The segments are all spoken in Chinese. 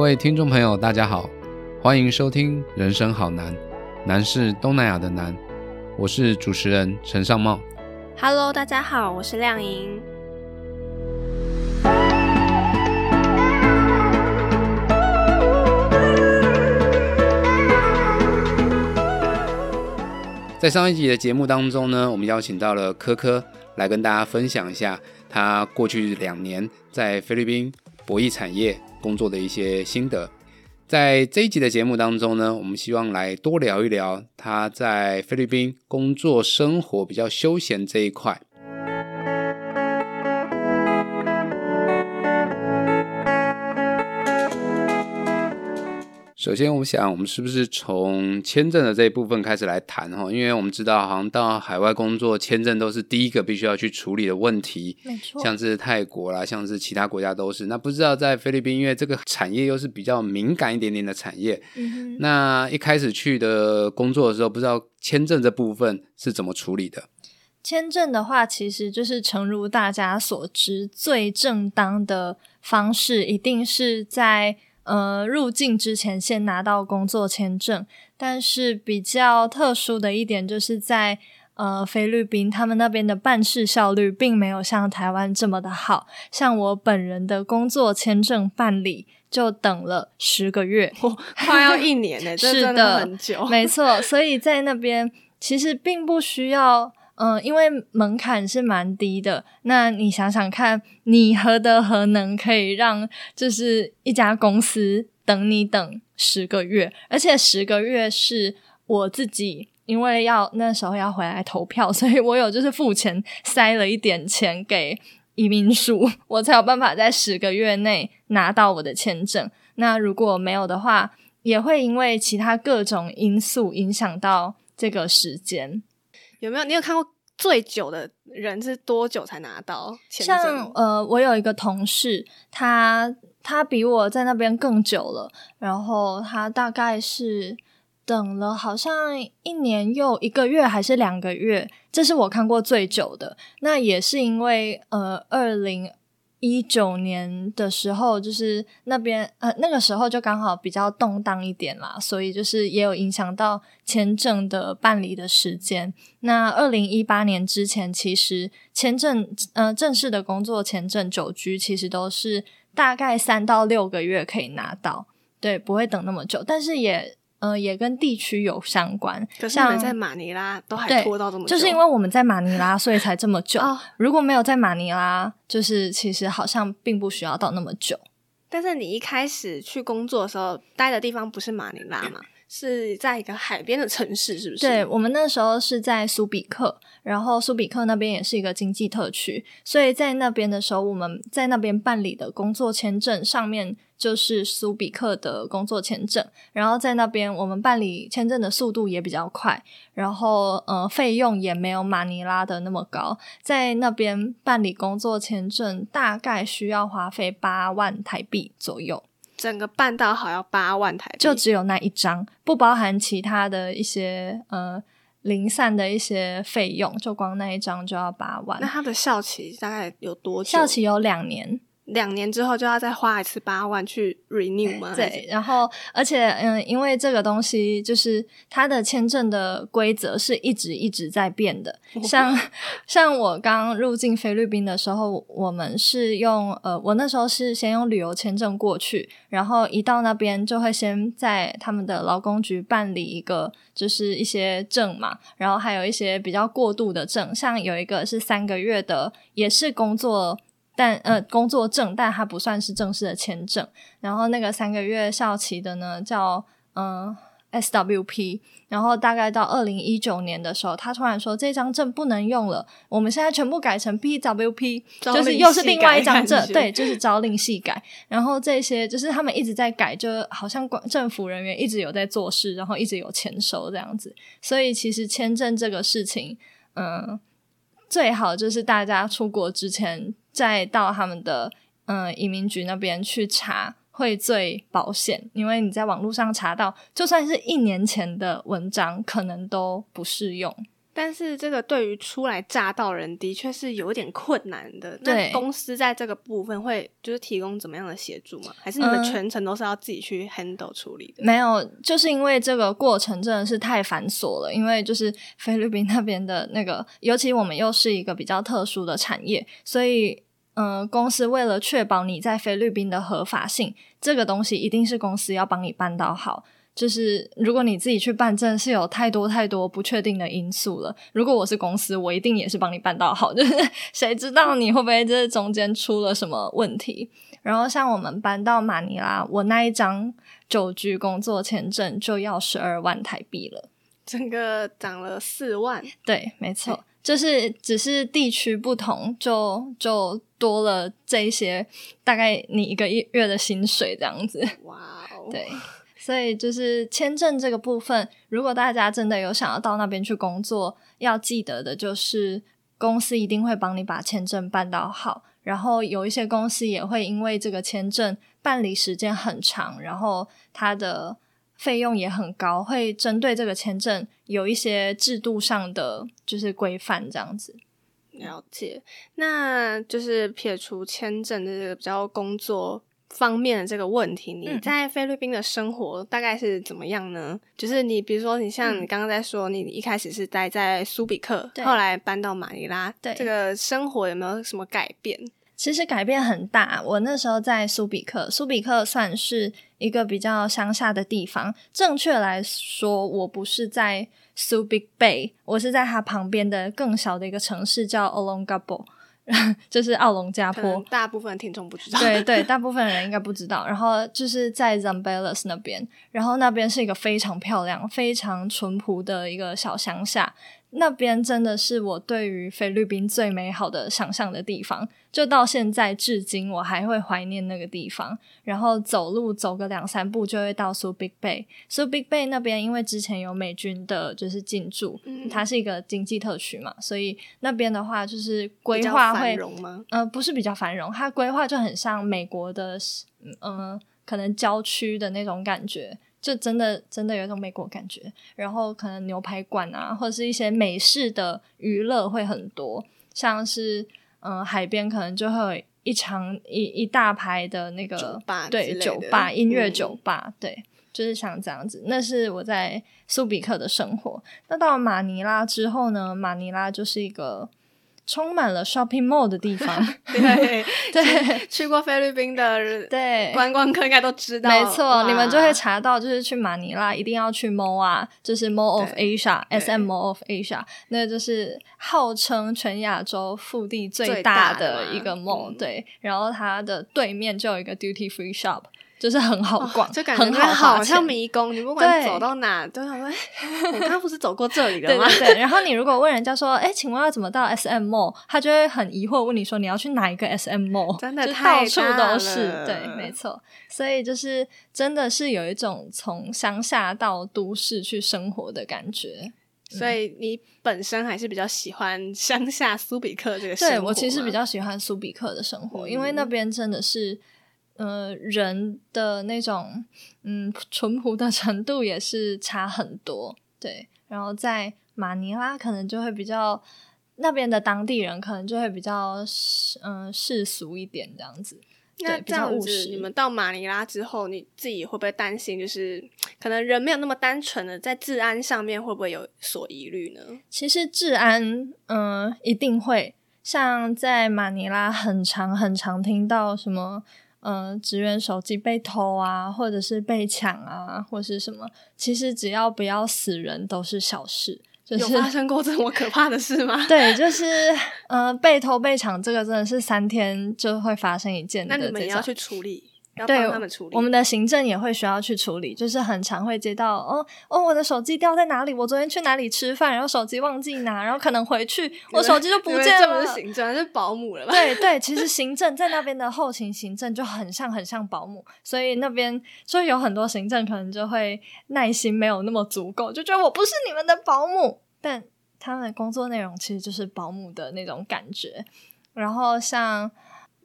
各位听众朋友，大家好，欢迎收听《人生好难》，难是东南亚的难。我是主持人陈尚茂。Hello，大家好，我是亮莹。在上一集的节目当中呢，我们邀请到了科科来跟大家分享一下他过去两年在菲律宾博弈产业工作的一些心得。在这一集的节目当中呢，我们希望来多聊一聊他在菲律宾工作生活比较休闲这一块。首先，我想我们是不是从签证的这一部分开始来谈哈？因为我们知道，好像到海外工作签证都是第一个必须要去处理的问题，没错像是泰国啦，像是其他国家都是。那不知道在菲律宾，因为这个产业又是比较敏感一点点的产业，嗯，那一开始去的工作的时候，不知道签证这部分是怎么处理的？签证的话，其实就是诚如大家所知，最正当的方式一定是在呃入境之前先拿到工作签证。但是比较特殊的一点，就是在呃菲律宾，他们那边的办事效率并没有像台湾这么的好。像我本人的工作签证办理就等了十个月，快要一年呢，是的很久。没错，所以在那边其实并不需要，嗯、因为门槛是蛮低的。那你想想看，你何德何能可以让就是一家公司等你等十个月？而且十个月是我自己。因为要那时候要回来投票，所以我有就是付钱塞了一点钱给移民署，我才有办法在十个月内拿到我的签证。那如果没有的话，也会因为其他各种因素影响到这个时间。有没有你有看过最久的人是多久才拿到像？呃，我有一个同事，他他比我在那边更久了，然后他大概是等了好像一年又一个月还是两个月，这是我看过最久的。那也是因为呃，二零一九年的时候，就是那边呃那个时候就刚好比较动荡一点啦，所以就是也有影响到签证的办理的时间。那二零一八年之前，其实签证呃正式的工作签证久居其实都是大概三到六个月可以拿到，对，不会等那么久，但是也。呃，也跟地区有相关，可是你在马尼拉都还拖到这么久，就是因为我们在马尼拉，所以才这么久。哦，如果没有在马尼拉，就是其实好像并不需要到那么久。但是你一开始去工作的时候待的地方不是马尼拉嘛，是在一个海边的城市，是不是？对，我们那时候是在苏比克，然后苏比克那边也是一个经济特区，所以在那边的时候，我们在那边办理的工作签证上面就是苏比克的工作签证，然后在那边我们办理签证的速度也比较快，然后呃费用也没有马尼拉的那么高，在那边办理工作签证大概需要花费八万台币左右。整个办到好要八万台币，就只有那一张，不包含其他的一些呃零散的一些费用，就光那一张就要八万那。它的校期大概有多久？校期有两年，两年之后就要再花一次八万去 renew 吗？还对，然后而且嗯，因为这个东西就是它的签证的规则是一直一直在变的。像像我刚入境菲律宾的时候，我们是用呃，我那时候是先用旅游签证过去，然后一到那边就会先在他们的劳工局办理一个就是一些证嘛，然后还有一些比较过渡的证，像有一个是三个月的，也是工作。但呃，工作证，但它不算是正式的签证。然后那个三个月效期的呢，叫嗯、呃 SWP。然后大概到二零一九年的时候，他突然说这张证不能用了，我们现在全部改成 PWP，就是又是另外一张证对，就是朝令夕改。然后这些就是他们一直在改，就好像管政府人员一直有在做事，然后一直有签收这样子。所以其实签证这个事情，嗯、最好就是大家出国之前再到他们的嗯、移民局那边去查。会最保险，因为你在网络上查到，就算是一年前的文章，可能都不适用。但是这个对于初来乍到人的确是有点困难的。对那公司在这个部分会就是提供怎么样的协助吗？还是你们嗯全程都是要自己去 handle 处理的？没有，就是因为这个过程真的是太繁琐了。因为就是菲律宾那边的那个，尤其我们又是一个比较特殊的产业，所以嗯、呃公司为了确保你在菲律宾的合法性，这个东西一定是公司要帮你办到好。就是如果你自己去办证，是有太多太多不确定的因素了。如果我是公司，我一定也是帮你办到好。就是 谁知道你会不会这中间出了什么问题？然后像我们搬到马尼拉，我那一张久居工作签证就要十二万台币了。整个涨了四万，对，没错，就是只是地区不同，就就多了这一些，大概你一个月的薪水这样子。哇哦！对，所以就是签证这个部分，如果大家真的有想要到那边去工作，要记得的就是公司一定会帮你把签证办到好。然后有一些公司也会因为这个签证办理时间很长，然后它的费用也很高，会针对这个签证有一些制度上的就是规范这样子。了解，那就是撇除签证的这个比较工作方面的这个问题，你嗯在菲律宾的生活大概是怎么样呢？就是你比如说，你像嗯你刚刚在说，你一开始是待在苏比克，对后来搬到马尼拉，对这个生活有没有什么改变？其实改变很大。我那时候在苏比克，苏比克算是一个比较乡下的地方。正确来说，我不是在苏比 Bay，我是在它旁边的更小的一个城市叫 Olongapo，就是奥龙加坡。大部分听众不知道。对对，大部分人应该不知道。然后就是在 Zambales 那边，然后那边是一个非常漂亮、非常淳朴的一个小乡下。那边真的是我对于菲律宾最美好的想象的地方，就到现在至今我还会怀念那个地方。然后走路走个两三步就会到苏 Big Bay，苏 Big Bay 那边因为之前有美军的就是进驻，嗯它是一个经济特区嘛，所以那边的话就是规划会荣吗？呃，不是比较繁荣，它规划就很像美国的，嗯、呃，可能郊区的那种感觉，就真的真的有一种美国感觉。然后可能牛排馆啊，或者是一些美式的娱乐会很多，像是嗯、呃海边可能就会有一场一一大排的那个酒吧对酒吧音乐嗯酒吧，对。就是像这样子，那是我在苏比克的生活。那到了马尼拉之后呢？马尼拉就是一个充满了 shopping mall 的地方。对 对。去过菲律宾的对，观光客应该都知道，没错，你们就会查到，就是去马尼拉一定要去 mall 啊，就是 Mall of Asia，SM Mall of Asia，那就是号称全亚洲腹地最最大大的一个 mall，、嗯。对，然后它的对面就有一个 duty free shop，就是很好哇逛，就感觉很它好。像迷宫，你不管走到哪都想说，哎我刚刚不是走过这里了吗？对对对，然后你如果问人家说，哎，请问要怎么到 SM Mall，他就会很疑惑问你说你要去哪一个 SM Mall，真的到处都是，了对，没错，所以就是真的是有一种从乡下到都市去生活的感觉。所以你本身还是比较喜欢乡下苏比克这个生活对我其实比较喜欢苏比克的生活，因为那嗯边真的是。呃，人的那种嗯淳朴的程度也是差很多，对。然后在马尼拉可能就会比较那边的当地人可能就会比较嗯、世俗一点这样子，那这样子，你们到马尼拉之后，你自己会不会担心，就是可能人没有那么单纯的，在治安上面会不会有所疑虑呢？其实治安，嗯、一定会。像在马尼拉，很常很常听到什么，嗯、职员手机被偷啊，或者是被抢啊，或是什么。其实只要不要死人，都是小事。就是有发生过这么可怕的事吗？对，就是呃，被偷被抢，这个真的是三天就会发生一件的。那你们也要去处理，要对帮他们处理。我们的行政也会需要去处理，就是很常会接到哦哦，我的手机掉在哪里？我昨天去哪里吃饭，然后手机忘记拿，然后可能回去我手机就不见了。这不是行政，是保姆了吧？对对，其实行政在那边的后勤行政就很像很像保姆，所以那边就有很多行政可能就会耐心没有那么足够，就觉得我不是你们的保姆，但他们的工作内容其实就是保姆的那种感觉。然后像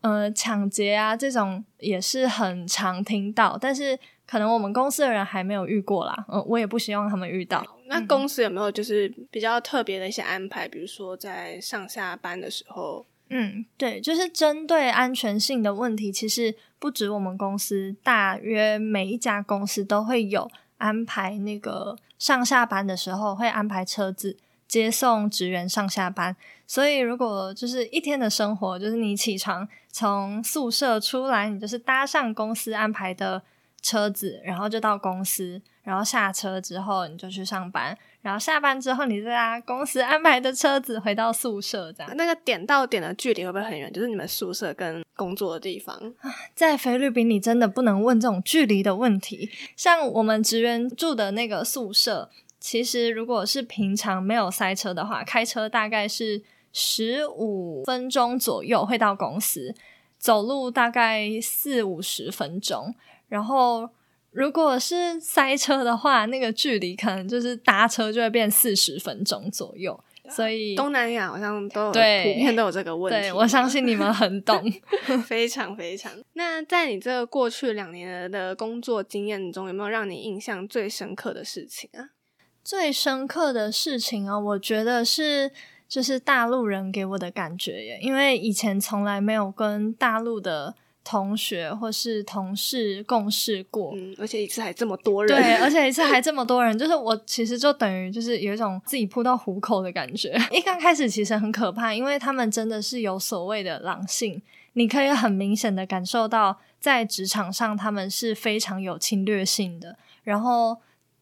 呃抢劫啊这种也是很常听到，但是可能我们公司的人还没有遇过啦，嗯，我也不希望他们遇到。那公司有没有就是比较特别的一些安排，比如说在上下班的时候？嗯，对，就是针对安全性的问题，其实不止我们公司，大约每一家公司都会有安排那个上下班的时候会安排车子接送职员上下班。所以如果就是一天的生活，就是你起床从宿舍出来，你就是搭上公司安排的车子，然后就到公司，然后下车之后你就去上班。然后下班之后，你再搭公司安排的车子回到宿舍，这样 那个点到点的距离会不会很远？就是你们宿舍跟工作的地方。在菲律宾，你真的不能问这种距离的问题。像我们职员住的那个宿舍，其实如果是平常没有塞车的话，开车大概是十五分钟左右会到公司，走路大概四五十分钟，然后。如果是塞车的话，那个距离可能就是搭车就会变四十分钟左右。所以东南亚好像都对普遍都有这个问题。对我相信你们很懂，非常非常。那在你这个过去两年的工作经验中，有没有让你印象最深刻的事情啊？最深刻的事情啊，我觉得是就是大陆人给我的感觉耶，因为以前从来没有跟大陆的。同学或是同事共事过，嗯，而且一次还这么多人，对，而且一次还这么多人，就是我其实就等于就是有一种自己扑到虎口的感觉。一刚开始其实很可怕，因为他们真的是有所谓的狼性，你可以很明显的感受到在职场上他们是非常有侵略性的，然后。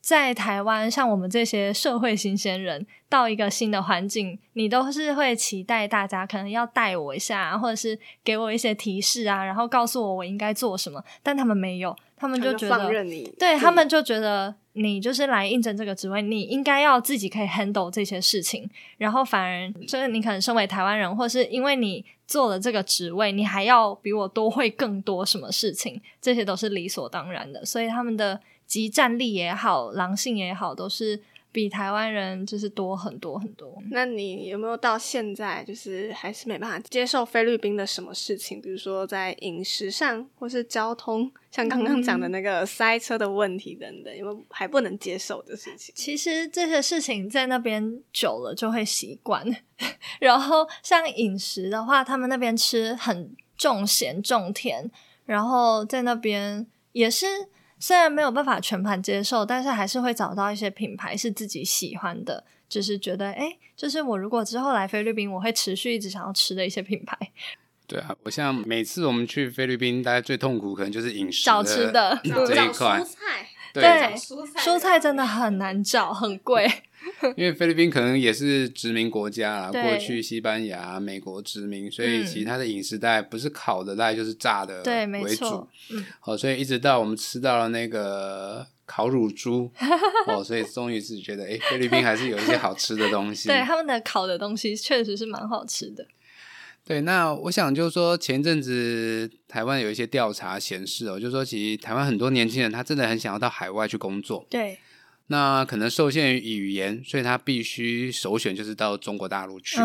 在台湾，像我们这些社会新鲜人到一个新的环境，你都是会期待大家可能要带我一下，或者是给我一些提示啊，然后告诉我我应该做什么。但他们没有，他们就觉得，对他们就觉得你就是来应征这个职位，你应该要自己可以 handle 这些事情。然后反而就是你可能身为台湾人，或是因为你做了这个职位，你还要比我多会更多什么事情，这些都是理所当然的。所以他们的。集战力也好，狼性也好，都是比台湾人就是多很多很多。那你有没有到现在就是还是没办法接受菲律宾的什么事情？比如说在饮食上，或是交通，像刚刚讲的那个塞车的问题等等，有没有还不能接受的事情？其实这些事情在那边久了就会习惯。然后像饮食的话，他们那边吃很重咸重甜，然后在那边也是。虽然没有办法全盘接受，但是还是会找到一些品牌是自己喜欢的，就是觉得哎，就是我如果之后来菲律宾，我会持续一直想要吃的一些品牌。对啊，我像每次我们去菲律宾，大家最痛苦可能就是饮食找吃的这一块。对，蔬菜真的很难找，很贵。因为菲律宾可能也是殖民国家啦，过去西班牙、美国殖民，所以其他的饮食带不是烤的，大概就是炸的为主。嗯，好，所以一直到我们吃到了那个烤乳猪，哦，所以终于是觉得，哎，菲律宾还是有一些好吃的东西。对，他们的烤的东西确实是蛮好吃的。对，那我想就是说，前阵子台湾有一些调查显示哦，就是说，其实台湾很多年轻人他真的很想要到海外去工作。对。那可能受限于语言，所以他必须首选就是到中国大陆去。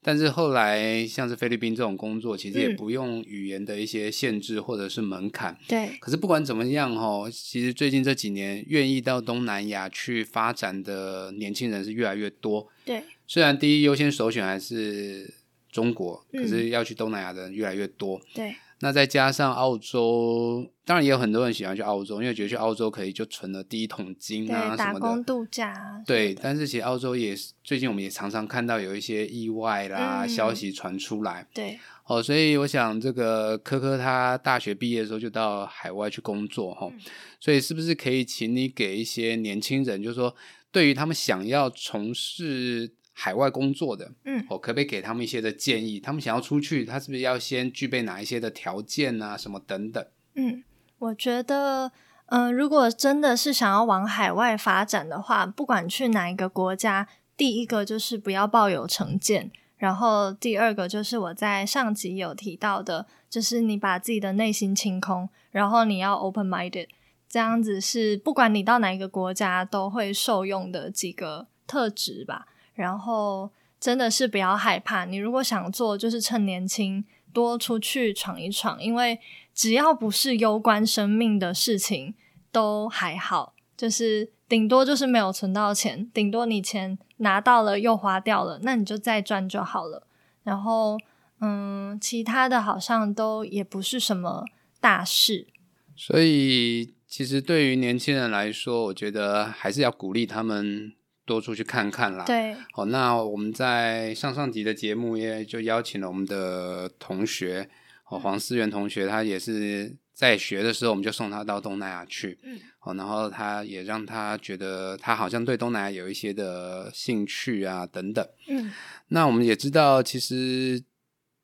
但是后来像是菲律宾这种工作，其实也不用语言的一些限制或者是门槛。对。可是不管怎么样哈，其实最近这几年愿意到东南亚去发展的年轻人是越来越多。对。虽然第一优先首选还是中国，可是要去东南亚的人越来越多。对。那再加上澳洲，当然也有很多人喜欢去澳洲，因为觉得去澳洲可以就存了第一桶金啊什么的。打工度假。对，但是其实澳洲也最近我们也常常看到有一些意外啦消息传出来。对。哦，所以我想这个科科他大学毕业的时候就到海外去工作哈，所以是不是可以请你给一些年轻人，就是说对于他们想要从事。海外工作的，嗯，我可不可以给他们一些的建议？他们想要出去，他是不是要先具备哪一些的条件啊？什么等等？嗯，我觉得，嗯，如果真的是想要往海外发展的话，不管去哪一个国家，第一个就是不要抱有成见，然后第二个就是我在上集有提到的，就是你把自己的内心清空，然后你要 open minded，这样子是不管你到哪一个国家都会受用的几个特质吧。然后真的是不要害怕，你如果想做，就是趁年轻多出去闯一闯，因为只要不是攸关生命的事情，都还好，就是顶多就是没有存到钱，顶多你钱拿到了又花掉了，那你就再赚就好了。然后，嗯，其他的好像都也不是什么大事。所以，其实对于年轻人来说，我觉得还是要鼓励他们多出去看看啦。对，好，那我们在上上集的节目也就邀请了我们的同学，哦，黄思源同学，他也是在学的时候，我们就送他到东南亚去。嗯，哦，然后他也让他觉得他好像对东南亚有一些的兴趣啊，等等。嗯，那我们也知道，其实。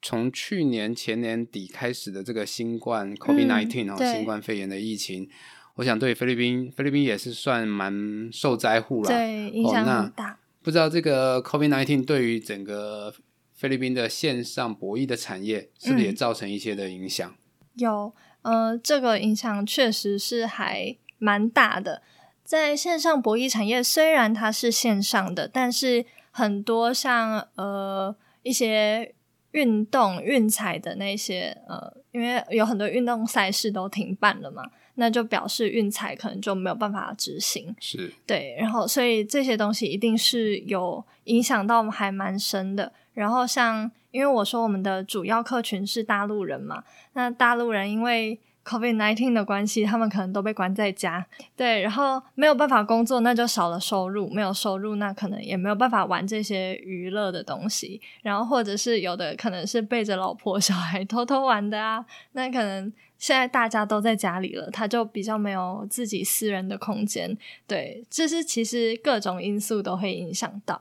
从去年前年底开始的这个新冠 COVID nineteen 哦，新冠肺炎的疫情，我想对菲律宾菲律宾也是算蛮受灾户了，对，影响很大。不知道这个 COVID nineteen 对于整个菲律宾的线上博弈的产业，是不是也造成一些的影响？有，呃，这个影响确实是还蛮大的。在线上博弈产业，虽然它是线上的，但是很多像呃一些。运动运彩的那些呃，因为有很多运动赛事都停办了嘛，那就表示运彩可能就没有办法执行。是对，然后所以这些东西一定是有影响到我们还蛮深的。然后像因为我说我们的主要客群是大陆人嘛，那大陆人因为。Covid nineteen 的关系，他们可能都被关在家，对，然后没有办法工作，那就少了收入，没有收入，那可能也没有办法玩这些娱乐的东西，然后或者是有的可能是背着老婆小孩偷偷玩的啊，那可能现在大家都在家里了，他就比较没有自己私人的空间，对，这是其实各种因素都会影响到。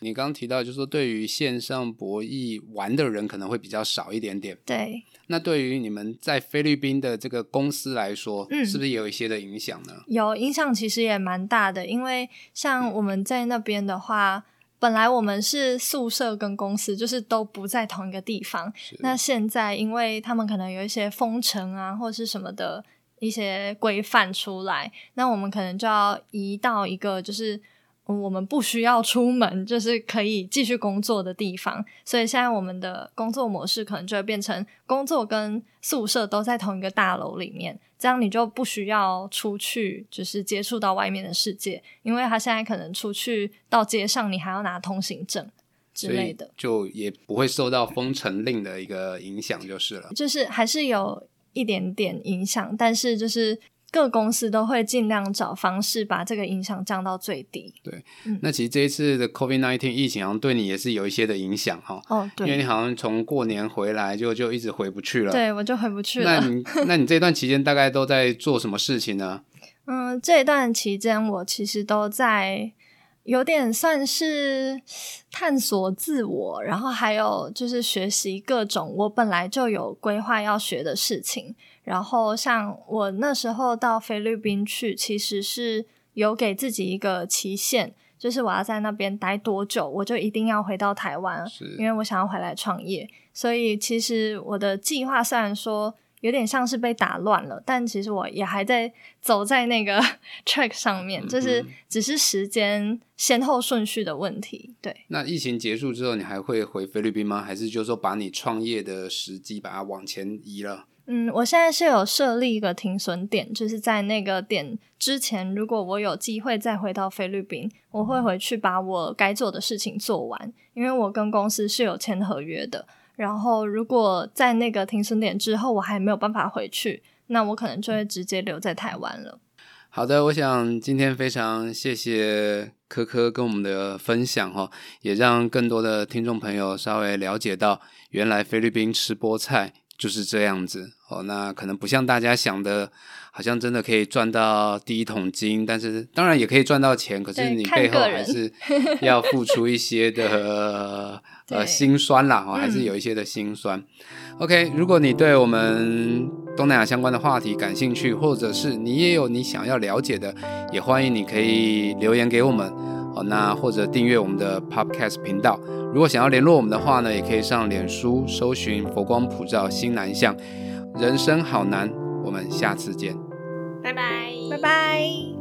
嗯，你刚刚提到，就是说对于线上博弈玩的人可能会比较少一点点，对。那对于你们在菲律宾的这个公司来说，嗯，是不是也有一些的影响呢？有影响，其实也蛮大的。因为像我们在那边的话，本来我们是宿舍跟公司就是都不在同一个地方。那现在因为他们可能有一些封城啊，或是什么的一些规范出来，那我们可能就要移到一个就是。我们不需要出门，就是可以继续工作的地方。所以现在我们的工作模式可能就会变成工作跟宿舍都在同一个大楼里面，这样你就不需要出去，就是接触到外面的世界。因为他现在可能出去到街上，你还要拿通行证之类的，就也不会受到封城令的一个影响，就是了。就是还是有一点点影响，但是就是。各公司都会尽量找方式把这个影响降到最低。对，那其实这一次的 COVID nineteen 疫情好像对你也是有一些的影响哈。哦，对，因为你好像从过年回来就就一直回不去了。对，我就回不去了。那你那你这段期间大概都在做什么事情呢？嗯，这段期间我其实都在有点算是探索自我，然后还有就是学习各种我本来就有规划要学的事情。然后，像我那时候到菲律宾去，其实是有给自己一个期限，就是我要在那边待多久，我就一定要回到台湾，因为我想要回来创业。所以，其实我的计划虽然说有点像是被打乱了，但其实我也还在走在那个 track 上面，就是只是时间先后顺序的问题。对。那疫情结束之后，你还会回菲律宾吗？还是就是说把你创业的时机把它往前移了？嗯，我现在是有设立一个停损点，就是在那个点之前，如果我有机会再回到菲律宾，我会回去把我该做的事情做完，因为我跟公司是有签合约的。然后，如果在那个停损点之后我还没有办法回去，那我可能就会直接留在台湾了。好的，我想今天非常谢谢科科跟我们的分享哈，也让更多的听众朋友稍微了解到，原来菲律宾吃菠菜。就是这样子。哦，那可能不像大家想的，好像真的可以赚到第一桶金，但是当然也可以赚到钱，可是你背后还是。要付 出一些的呃辛酸啦，哦，还是有一些的辛酸。OK，如果你对我们东南亚相关的话题感兴趣，或者是你也有你想要了解的，也欢迎你可以留言给我们哦，那或者订阅我们的 Podcast 频道。如果想要联络我们的话呢，也可以上脸书搜寻“佛光普照新南向”，人生好难，我们下次见，拜拜，拜拜。